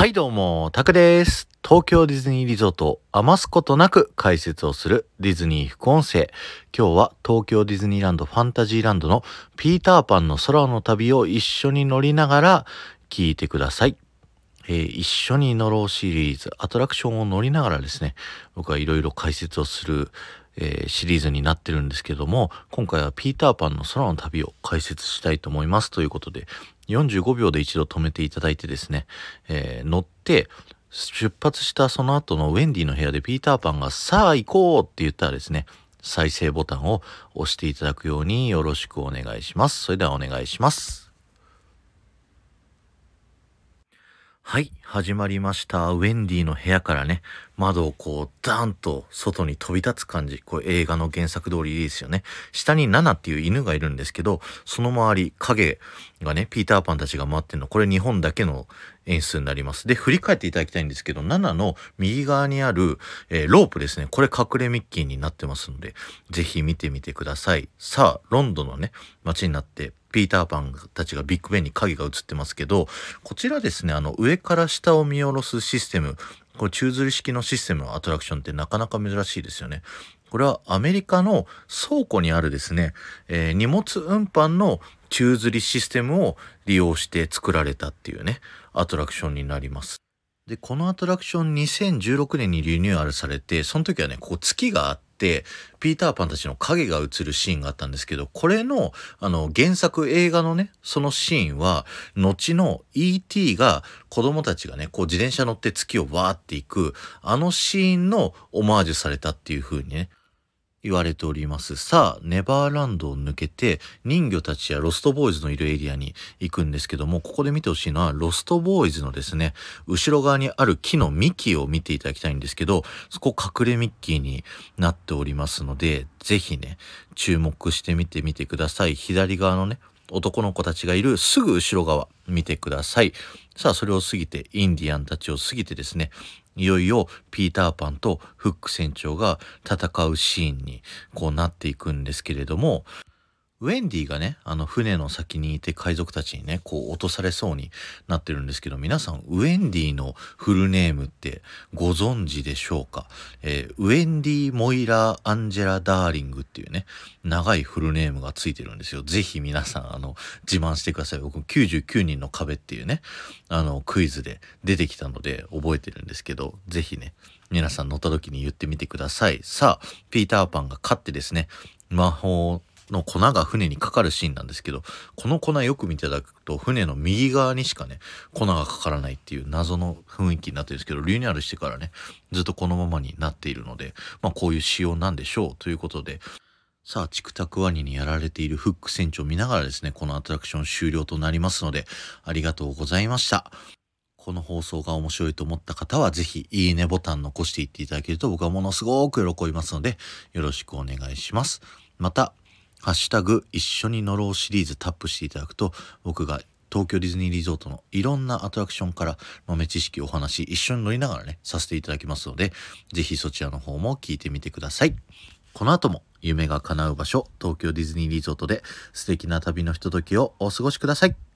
はいどうも、タクです。東京ディズニーリゾートを余すことなく解説をするディズニー副音声。今日は東京ディズニーランドファンタジーランドのピーターパンの空の旅を一緒に乗りながら聞いてください。えー一緒に乗ろうシリーズ、アトラクションを乗りながらですね、僕はいろいろ解説をする、えーシリーズになってるんですけども、今回はピーターパンの空の旅を解説したいと思います。ということで、45秒で一度止めていただいてですね、えー乗って、出発したその後のウェンディの部屋でピーターパンがさあ行こうって言ったらですね、再生ボタンを押していただくようによろしくお願いします。それではお願いします。はい、始まりました。ウェンディの部屋からね、窓をこう、ダーンと外に飛び立つ感じ。これ映画の原作通りですよね。下にナナっていう犬がいるんですけど、その周り、影がね、ピーターパンたちが回ってるの。これ日本だけの演出になります。で、振り返っていただきたいんですけど、ナナの右側にある、えーロープですね。これ隠れミッキーになってますので、ぜひ見てみてください。さあ、ロンドンのね、街になって、ピーターパンたちがビッグベンに影が映ってますけど、こちらですね、あの、上から下を見下ろすシステム、これ宙吊り式のシステムのアトラクションってなかなか珍しいですよね。これはアメリカの倉庫にあるですね、えー荷物運搬の宙吊りシステムを利用して作られたっていうね、アトラクションになります。で、このアトラクション2016年にリニューアルされて、その時はね、ここ月があって、ピーターパンたちの影が映るシーンがあったんですけど、これの、あの、原作映画のね、そのシーンは、後の E.T. が子供たちがね、こう自転車乗って月をわーっていく、あのシーンのオマージュされたっていう風にね、言われております。さあ、ネバーランドを抜けて、人魚たちやロストボーイズのいるエリアに行くんですけども、ここで見てほしいのは、ロストボーイズのですね、後ろ側にある木の幹を見ていただきたいんですけど、そこ隠れミッキーになっておりますので、ぜひね、注目してみてみてください。左側のね、男の子たちがいるすぐ後ろ側見てください。さあ、それを過ぎて、インディアンたちを過ぎてですね、いよいよピーターパンとフック船長が戦うシーンにこうなっていくんですけれども、ウェンディがね、あの船の先にいて海賊たちにね、こう落とされそうになってるんですけど、皆さん、ウェンディのフルネームってご存知でしょうか？えーウェンディ・モイラー・アンジェラ・ダーリングっていうね、長いフルネームがついてるんですよ。ぜひ皆さん、あの、自慢してください。僕、99人の壁っていうね、あの、クイズで出てきたので覚えてるんですけど、ぜひね、皆さん乗った時に言ってみてください。さあ、ピーターパンが勝ってですね、魔法の粉が船にかかるシーンなんですけど、この粉よく見ていただくと、船の右側にしかね、粉がかからないっていう謎の雰囲気になってるんですけど、リニューアルしてからね、ずっとこのままになっているので、まあこういう仕様なんでしょうということで、さあ、チクタクワニにやられているフック船長を見ながらですね、このアトラクション終了となりますので、ありがとうございました。この放送が面白いと思った方は、ぜひ、いいねボタン残していっていただけると僕はものすごく喜びますので、よろしくお願いします。また、ハッシュタグ一緒に乗ろうシリーズタップしていただくと、僕が東京ディズニーリゾートのいろんなアトラクションから豆知識お話一緒に乗りながらね、させていただきますので、ぜひそちらの方も聞いてみてください。この後も夢が叶う場所、東京ディズニーリゾートで素敵な旅のひとときをお過ごしください。